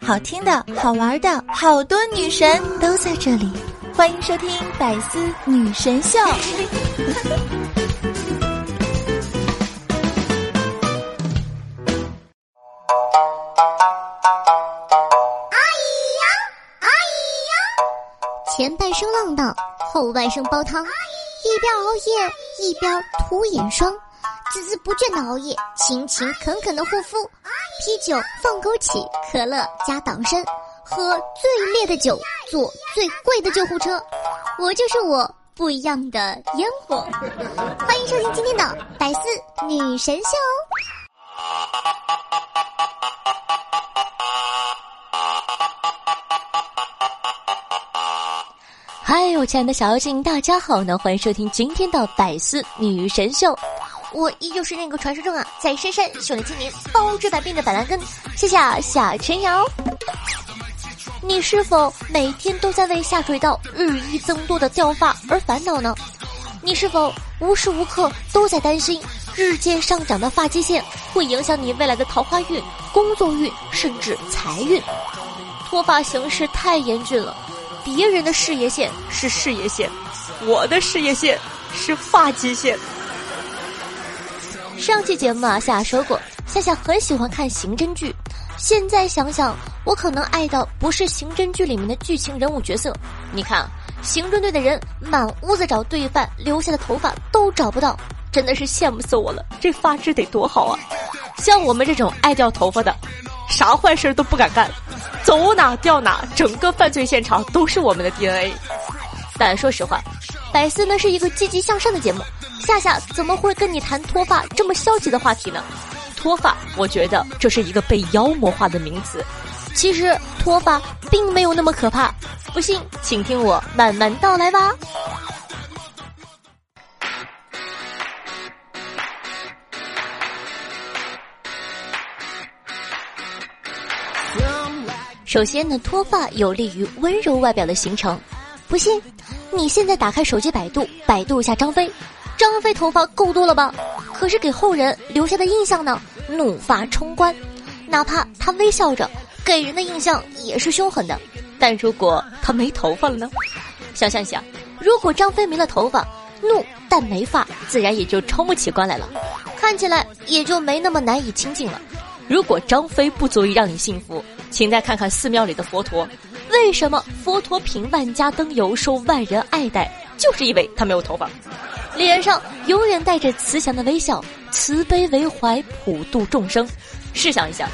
好听的、好玩的，好多女神都在这里，欢迎收听《百思女神秀》。阿姨呀，阿姨呀，前半生浪荡，后半生煲汤，一边熬夜一边涂眼霜。孜孜不倦的熬夜，勤勤恳恳的护肤，啤酒放枸杞，可乐加党参，喝最烈的酒，坐最贵的救护车，我就是我，不一样的烟火。欢迎收听今天的百思女神秀。嗨，我亲爱的小妖精，大家好呢！欢迎收听今天的百思女神秀。我依旧是那个传说中啊，在深山修炼千年、包治百病的板蓝根。谢谢小陈瑶。你是否每天都在为下水道日益增多的掉发而烦恼呢？你是否无时无刻都在担心日渐上涨的发际线会影响你未来的桃花运、工作运，甚至财运？脱发形势太严峻了，别人的事业线是事业线，我的事业线是发际线。上期节目啊，夏夏说过，夏夏很喜欢看刑侦剧。现在想想，我可能爱的不是刑侦剧里面的剧情人物角色。你看，刑侦队的人满屋子找罪犯留下的头发都找不到，真的是羡慕死我了。这发质得多好啊！像我们这种爱掉头发的，啥坏事都不敢干，走哪掉哪，整个犯罪现场都是我们的 DNA。但说实话，百思呢是一个积极向上的节目。夏夏怎么会跟你谈脱发这么消极的话题呢？脱发，我觉得这是一个被妖魔化的名词。其实脱发并没有那么可怕，不信请听我慢慢道来吧。首先呢，脱发有利于温柔外表的形成。不信，你现在打开手机百度，百度一下张飞。张飞头发够多了吧？可是给后人留下的印象呢？怒发冲冠，哪怕他微笑着，给人的印象也是凶狠的。但如果他没头发了呢？想象一下，如果张飞没了头发，怒但没发，自然也就冲不起关来了，看起来也就没那么难以亲近了。如果张飞不足以让你信服，请再看看寺庙里的佛陀，为什么佛陀凭万家灯油受万人爱戴？就是因为他没有头发。脸上永远带着慈祥的微笑，慈悲为怀，普度众生。试想一下，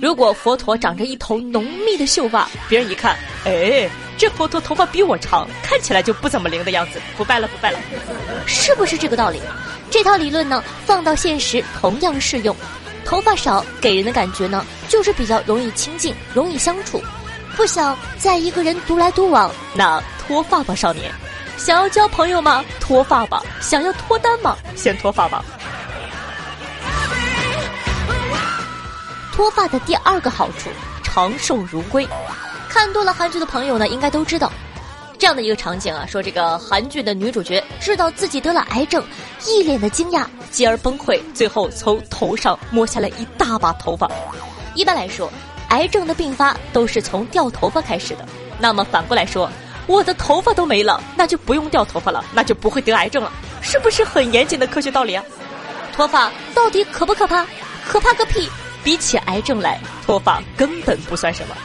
如果佛陀长着一头浓密的秀发，别人一看，哎，这佛陀头发比我长，看起来就不怎么灵的样子，不拜了，不拜了，是不是这个道理？这套理论呢，放到现实同样适用。头发少给人的感觉呢，就是比较容易亲近，容易相处。不想再一个人独来独往，那脱发吧，少年。想要交朋友吗？脱发吧。想要脱单吗？先脱发吧。脱发的第二个好处，长寿如龟。看多了韩剧的朋友呢，应该都知道，这样的一个场景啊，说这个韩剧的女主角知道自己得了癌症，一脸的惊讶，继而崩溃，最后从头上摸下来一大把头发。一般来说，癌症的并发都是从掉头发开始的。那么反过来说。我的头发都没了，那就不用掉头发了，那就不会得癌症了，是不是很严谨的科学道理啊？脱发到底可不可怕？可怕个屁！比起癌症来，脱发根本不算什么。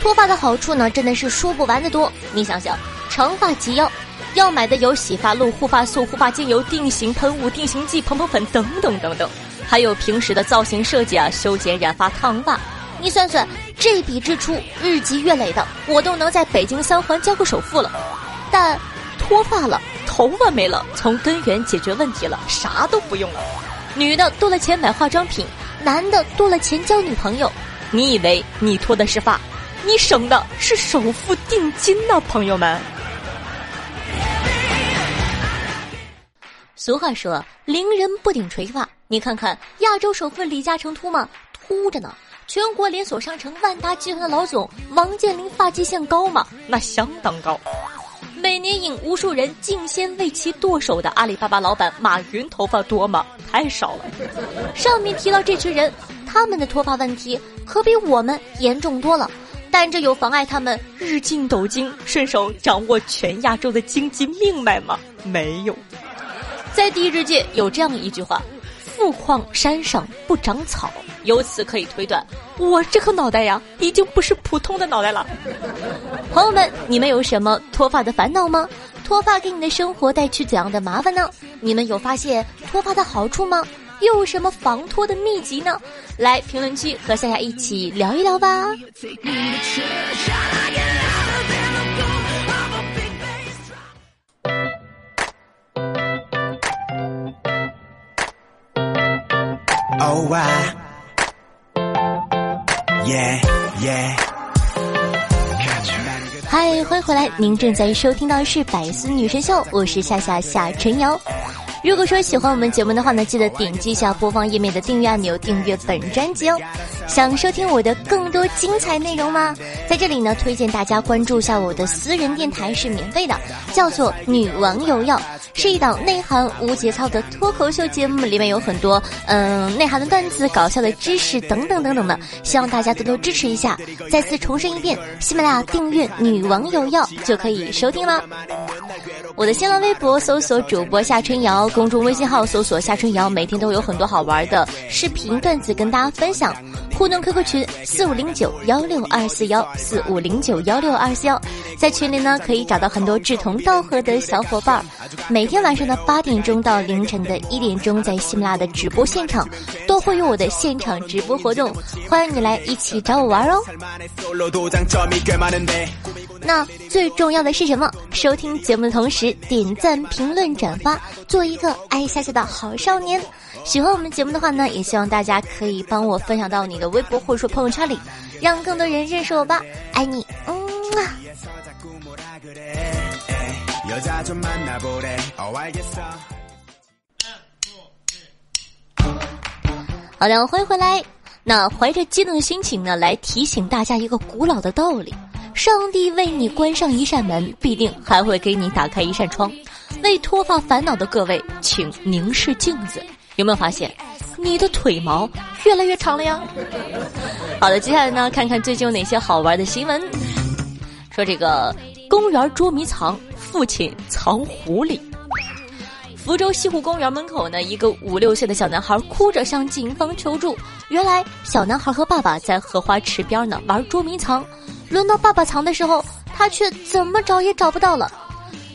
脱发的好处呢，真的是说不完的多。你想想，长发及腰，要买的有洗发露、护发素、护发精油、定型喷雾、定型剂、蓬蓬粉等等等等，还有平时的造型设计啊、修剪、染发、烫发。你算算，这笔支出日积月累的，我都能在北京三环交个首付了。但脱发了，头发没了，从根源解决问题了，啥都不用了。女的多了钱买化妆品，男的多了钱交女朋友。你以为你脱的是发，你省的是首付定金呢，朋友们。俗话说，伶人不顶垂发。你看看亚洲首富李嘉诚秃吗？秃着呢。全国连锁商城万达集团的老总王健林发际线高吗？那相当高。每年引无数人竞先为其剁手的阿里巴巴老板马云头发多吗？太少了。上面提到这群人，他们的脱发问题可比我们严重多了。但这有妨碍他们日进斗金、顺手掌握全亚洲的经济命脉吗？没有。在地质界有这样一句话：“富矿山上不长草。”由此可以推断，我这颗脑袋呀，已经不是普通的脑袋了。朋友们，你们有什么脱发的烦恼吗？脱发给你的生活带去怎样的麻烦呢？你们有发现脱发的好处吗？又有什么防脱的秘籍呢？来评论区和夏夏一起聊一聊吧。哇，耶耶嗨，欢迎回来！您正在收听到的是《百思女神秀》，我是夏夏夏春瑶。如果说喜欢我们节目的话呢，记得点击一下播放页面的订阅按钮，订阅本专辑哦。想收听我的更多精彩内容吗？在这里呢，推荐大家关注一下我的私人电台，是免费的，叫做“女王有药”，是一档内涵无节操的脱口秀节目，里面有很多嗯内涵的段子、搞笑的知识等等等等的，希望大家多多支持一下。再次重申一遍，喜马拉雅订阅“女王有药”就可以收听了。我的新浪微博搜索主播夏春瑶。公众微信号搜索夏春瑶，每天都有很多好玩的视频段子跟大家分享。互动 QQ 群四五零九幺六二四幺四五零九幺六二四幺，在群里呢可以找到很多志同道合的小伙伴。每天晚上的八点钟到凌晨的一点钟，在喜马拉雅的直播现场都会有我的现场直播活动，欢迎你来一起找我玩哦。那最重要的是什么？收听节目的同时点赞、评论、转发，做一个爱夏夏的好少年。喜欢我们节目的话呢，也希望大家可以帮我分享到你的微博或者说朋友圈里，让更多人认识我吧。爱你，嗯啊。好的，欢迎回来。那怀着激动的心情呢，来提醒大家一个古老的道理。上帝为你关上一扇门，必定还会给你打开一扇窗。为脱发烦恼的各位，请凝视镜子，有没有发现你的腿毛越来越长了呀？好的，接下来呢，看看最近有哪些好玩的新闻。说这个公园捉迷藏，父亲藏狐狸。福州西湖公园门口呢，一个五六岁的小男孩哭着向警方求助。原来，小男孩和爸爸在荷花池边呢玩捉迷藏。轮到爸爸藏的时候，他却怎么找也找不到了。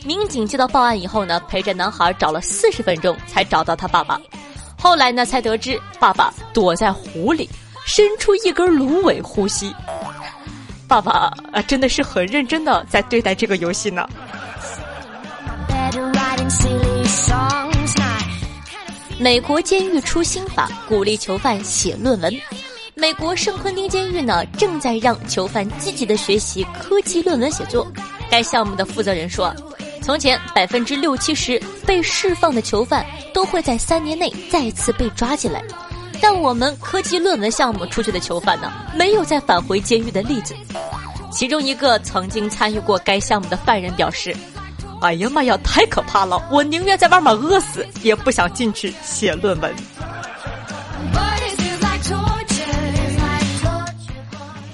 民警接到报案以后呢，陪着男孩找了四十分钟才找到他爸爸。后来呢，才得知爸爸躲在湖里，伸出一根芦苇呼吸。爸爸啊，真的是很认真的在对待这个游戏呢。美国监狱出新法，鼓励囚犯写论文。美国圣昆丁监狱呢，正在让囚犯积极的学习科技论文写作。该项目的负责人说，从前百分之六七十被释放的囚犯都会在三年内再次被抓进来，但我们科技论文项目出去的囚犯呢，没有再返回监狱的例子。其中一个曾经参与过该项目的犯人表示：“哎呀妈呀，太可怕了！我宁愿在外面饿死，也不想进去写论文。”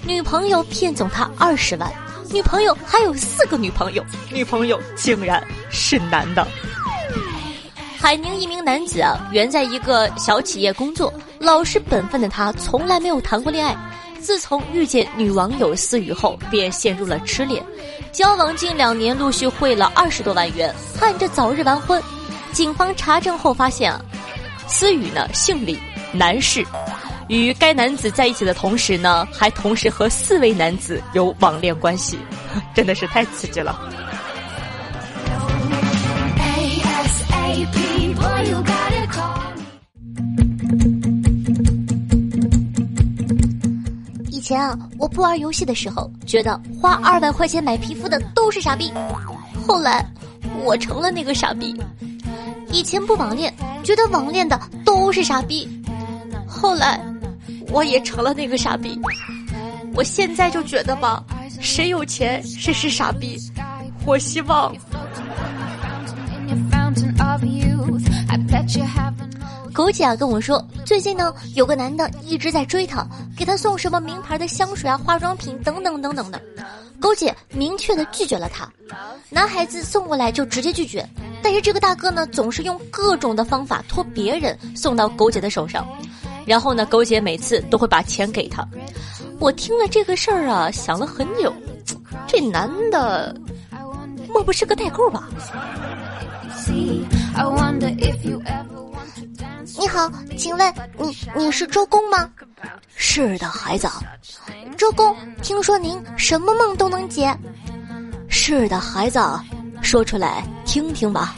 女朋友骗走他二十万，女朋友还有四个女朋友，女朋友竟然是男的。海宁一名男子啊，原在一个小企业工作，老实本分的他从来没有谈过恋爱。自从遇见女网友思雨后，便陷入了痴恋，交往近两年，陆续汇了二十多万元，盼着早日完婚。警方查证后发现啊，思雨呢姓李，男士。与该男子在一起的同时呢，还同时和四位男子有网恋关系，真的是太刺激了。以前啊，我不玩游戏的时候，觉得花二百块钱买皮肤的都是傻逼。后来，我成了那个傻逼。以前不网恋，觉得网恋的都是傻逼。后来。我也成了那个傻逼，我现在就觉得吧，谁有钱谁是傻逼，我希望。狗姐啊跟我说，最近呢有个男的一直在追她，给她送什么名牌的香水啊、化妆品等等等等的。狗姐明确的拒绝了他，男孩子送过来就直接拒绝。但是这个大哥呢，总是用各种的方法托别人送到狗姐的手上，然后呢，狗姐每次都会把钱给他。我听了这个事儿啊，想了很久，这男的莫不是个代购吧？你好，请问你你是周公吗？是的，孩子。周公，听说您什么梦都能解。是的，孩子，说出来听听吧。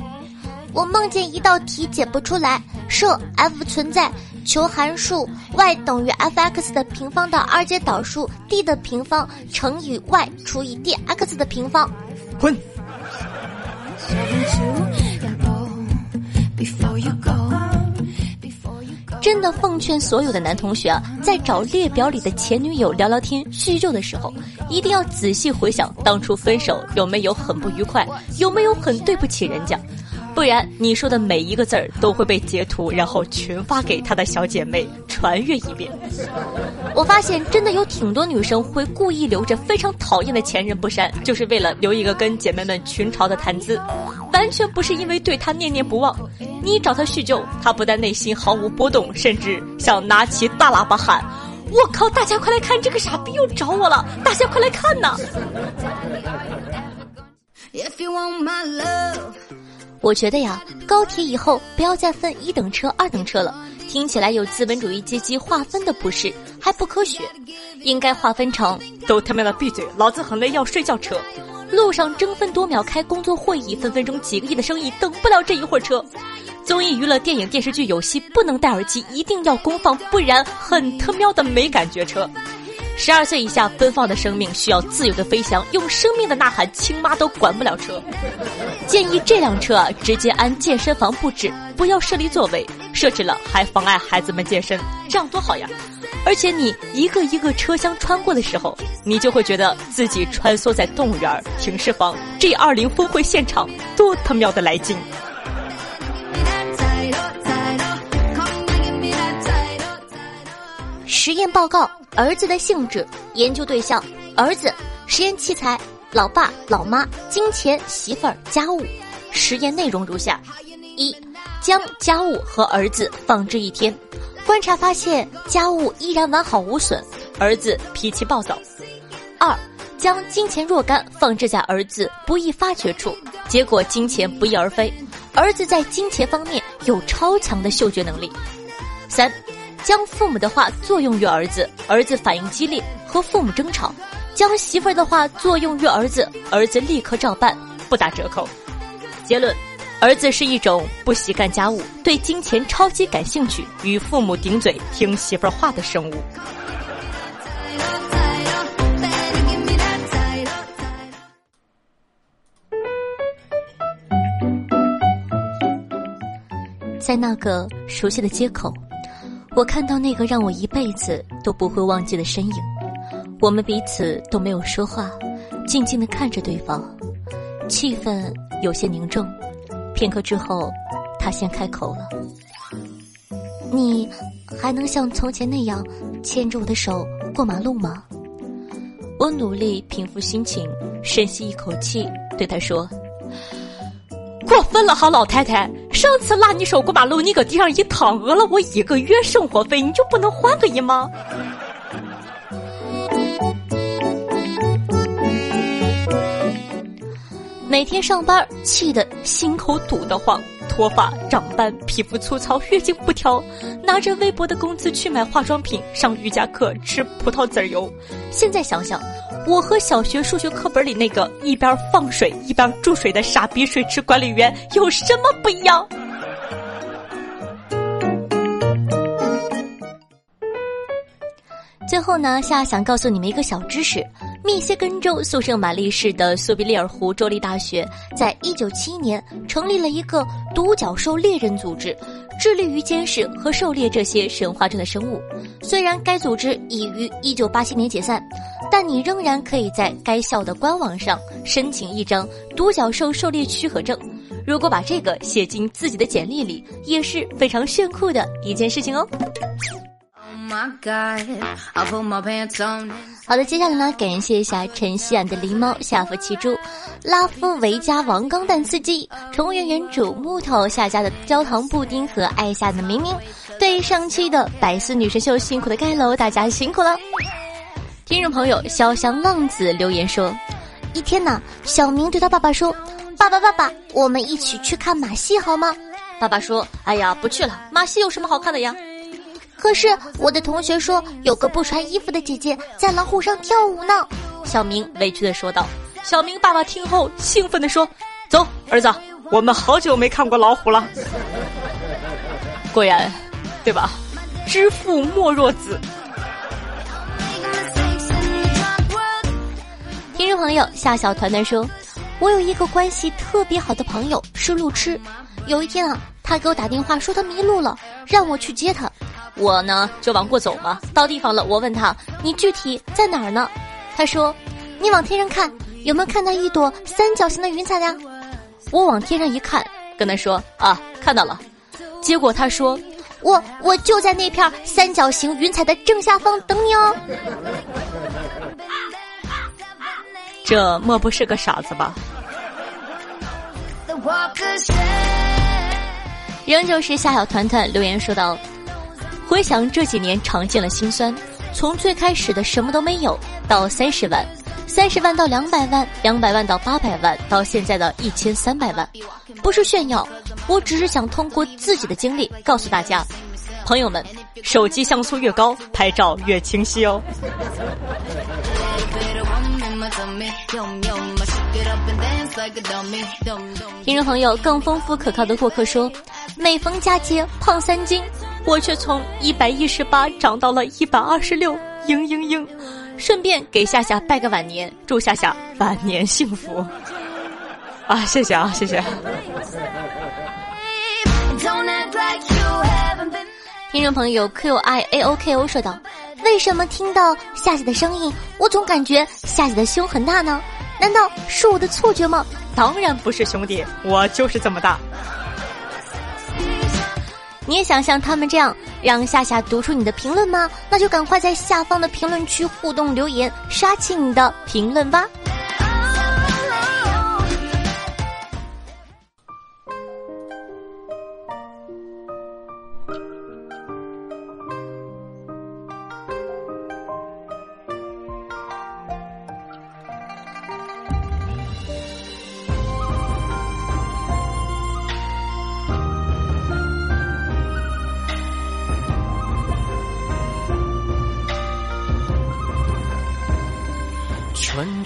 我梦见一道题解不出来，设 f 存在，求函数 y 等于 f(x) 的平方的二阶导数 d 的平方乘以 y 除以 dx 的平方。滚。真的奉劝所有的男同学啊，在找列表里的前女友聊聊天叙旧的时候，一定要仔细回想当初分手有没有很不愉快，有没有很对不起人家，不然你说的每一个字儿都会被截图，然后群发给他的小姐妹传阅一遍。我发现真的有挺多女生会故意留着非常讨厌的前任不删，就是为了留一个跟姐妹们群嘲的谈资，完全不是因为对他念念不忘。你找他叙旧，他不但内心毫无波动，甚至想拿起大喇叭喊：“我靠！大家快来看，这个傻逼又找我了！大家快来看呐！If you want my love,！” 我觉得呀，高铁以后不要再分一等车、二等车了，听起来有资本主义阶级划分的不是，还不科学，应该划分成都他妈的闭嘴，老子很累要睡觉车。路上争分夺秒开工作会议，分分钟几个亿的生意等不了这一会儿车。综艺、娱乐、电影、电视剧、游戏不能戴耳机，一定要公放，不然很他喵的没感觉。车，十二岁以下奔放的生命需要自由的飞翔，用生命的呐喊，亲妈都管不了车。建议这辆车啊，直接安健身房布置，不要设立座位，设置了还妨碍孩子们健身，这样多好呀！而且你一个一个车厢穿过的时候，你就会觉得自己穿梭在动物园、停尸房、G 二零峰会现场，多他喵的来劲！实验报告：儿子的性质，研究对象：儿子，实验器材：老爸、老妈、金钱、媳妇儿、家务。实验内容如下：一，将家务和儿子放置一天，观察发现家务依然完好无损，儿子脾气暴躁。二，将金钱若干放置在儿子不易发觉处，结果金钱不翼而飞，儿子在金钱方面有超强的嗅觉能力。三。将父母的话作用于儿子，儿子反应激烈，和父母争吵；将媳妇儿的话作用于儿子，儿子立刻照办，不打折扣。结论：儿子是一种不喜干家务、对金钱超级感兴趣、与父母顶嘴、听媳妇儿话的生物。在那个熟悉的街口。我看到那个让我一辈子都不会忘记的身影，我们彼此都没有说话，静静的看着对方，气氛有些凝重。片刻之后，他先开口了：“你还能像从前那样牵着我的手过马路吗？”我努力平复心情，深吸一口气，对他说。过分了好，老太太！上次拉你手过马路，你搁地上一躺，讹了我一个月生活费，你就不能还个一吗？每天上班气得心口堵得慌，脱发、长斑、皮肤粗糙、月经不调，拿着微薄的工资去买化妆品、上瑜伽课、吃葡萄籽油。现在想想。我和小学数学课本里那个一边放水一边注水的傻逼水池管理员有什么不一样？最后呢，夏想告诉你们一个小知识：密歇根州宿圣玛丽市的苏比利尔湖州立大学，在一九七一年成立了一个独角兽猎人组织，致力于监视和狩猎这些神话中的生物。虽然该组织已于一九八七年解散，但你仍然可以在该校的官网上申请一张独角兽狩猎许可证。如果把这个写进自己的简历里，也是非常炫酷的一件事情哦。好的，接下来呢，感谢一下陈希安的狸猫、夏福奇猪、拉夫维加王钢蛋司机、宠物园园主木头下家的焦糖布丁和爱夏的明明，对上期的百思女神秀辛苦的盖楼，大家辛苦了。听众朋友潇湘浪子留言说，一天呢，小明对他爸爸说。爸爸，爸爸，我们一起去看马戏好吗？爸爸说：“哎呀，不去了，马戏有什么好看的呀？”可是我的同学说，有个不穿衣服的姐姐在老虎上跳舞呢。小明委屈的说道。小明爸爸听后兴奋的说：“走，儿子，我们好久没看过老虎了。”果然，对吧？知父莫若子。听众朋友夏小团团说。我有一个关系特别好的朋友是路痴，有一天啊，他给我打电话说他迷路了，让我去接他。我呢就往过走嘛，到地方了，我问他你具体在哪儿呢？他说你往天上看，有没有看到一朵三角形的云彩呀？我往天上一看，跟他说啊看到了。结果他说我我就在那片三角形云彩的正下方等你哦。这莫不是个傻子吧？仍旧是夏小团团留言说道：“回想这几年，尝尽了心酸。从最开始的什么都没有，到三十万，三十万到两百万，两百万到八百万，到现在的一千三百万。不是炫耀，我只是想通过自己的经历告诉大家，朋友们，手机像素越高，拍照越清晰哦。”听众朋友，更丰富可靠的过客说，每逢佳节胖三斤，我却从一百一十八涨到了一百二十六，嘤嘤嘤！顺便给夏夏拜个晚年，祝夏夏晚年幸福。啊，谢谢啊，谢谢。听众朋友 Q I A O K O 说道。为什么听到夏夏的声音，我总感觉夏夏的胸很大呢？难道是我的错觉吗？当然不是，兄弟，我就是这么大。你也想像他们这样让夏夏读出你的评论吗？那就赶快在下方的评论区互动留言，刷起你的评论吧。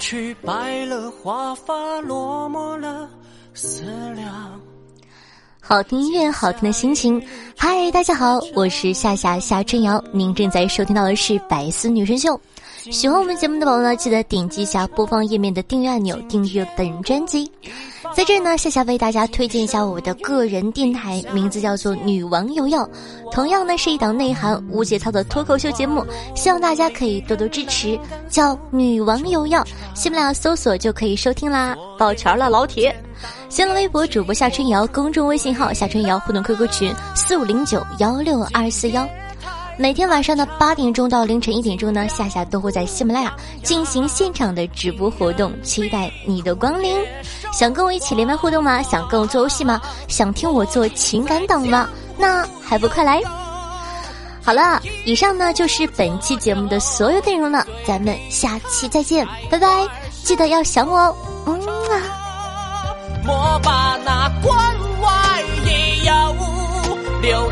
去白了，花发落寞了，思量。好听音乐，好听的心情。嗨，大家好，我是夏夏夏春瑶，您正在收听到的是《百思女神秀》。喜欢我们节目的宝宝呢，记得点击一下播放页面的订阅按钮，订阅本专辑。在这儿呢，夏夏为大家推荐一下我的个人电台，名字叫做《女王有药》，同样呢是一档内涵无节操的脱口秀节目，希望大家可以多多支持。叫《女王有药》，喜马拉雅搜索就可以收听啦，抱拳了老铁。新浪微博主播夏春瑶，公众微信号夏春瑶，互动 QQ 群四五零九幺六二四幺。每天晚上的八点钟到凌晨一点钟呢，夏夏都会在喜马拉雅进行现场的直播活动，期待你的光临。想跟我一起连麦互动吗？想跟我做游戏吗？想听我做情感党吗？那还不快来！好了，以上呢就是本期节目的所有内容了，咱们下期再见，拜拜！记得要想我哦，嗯啊。莫把那关外野药留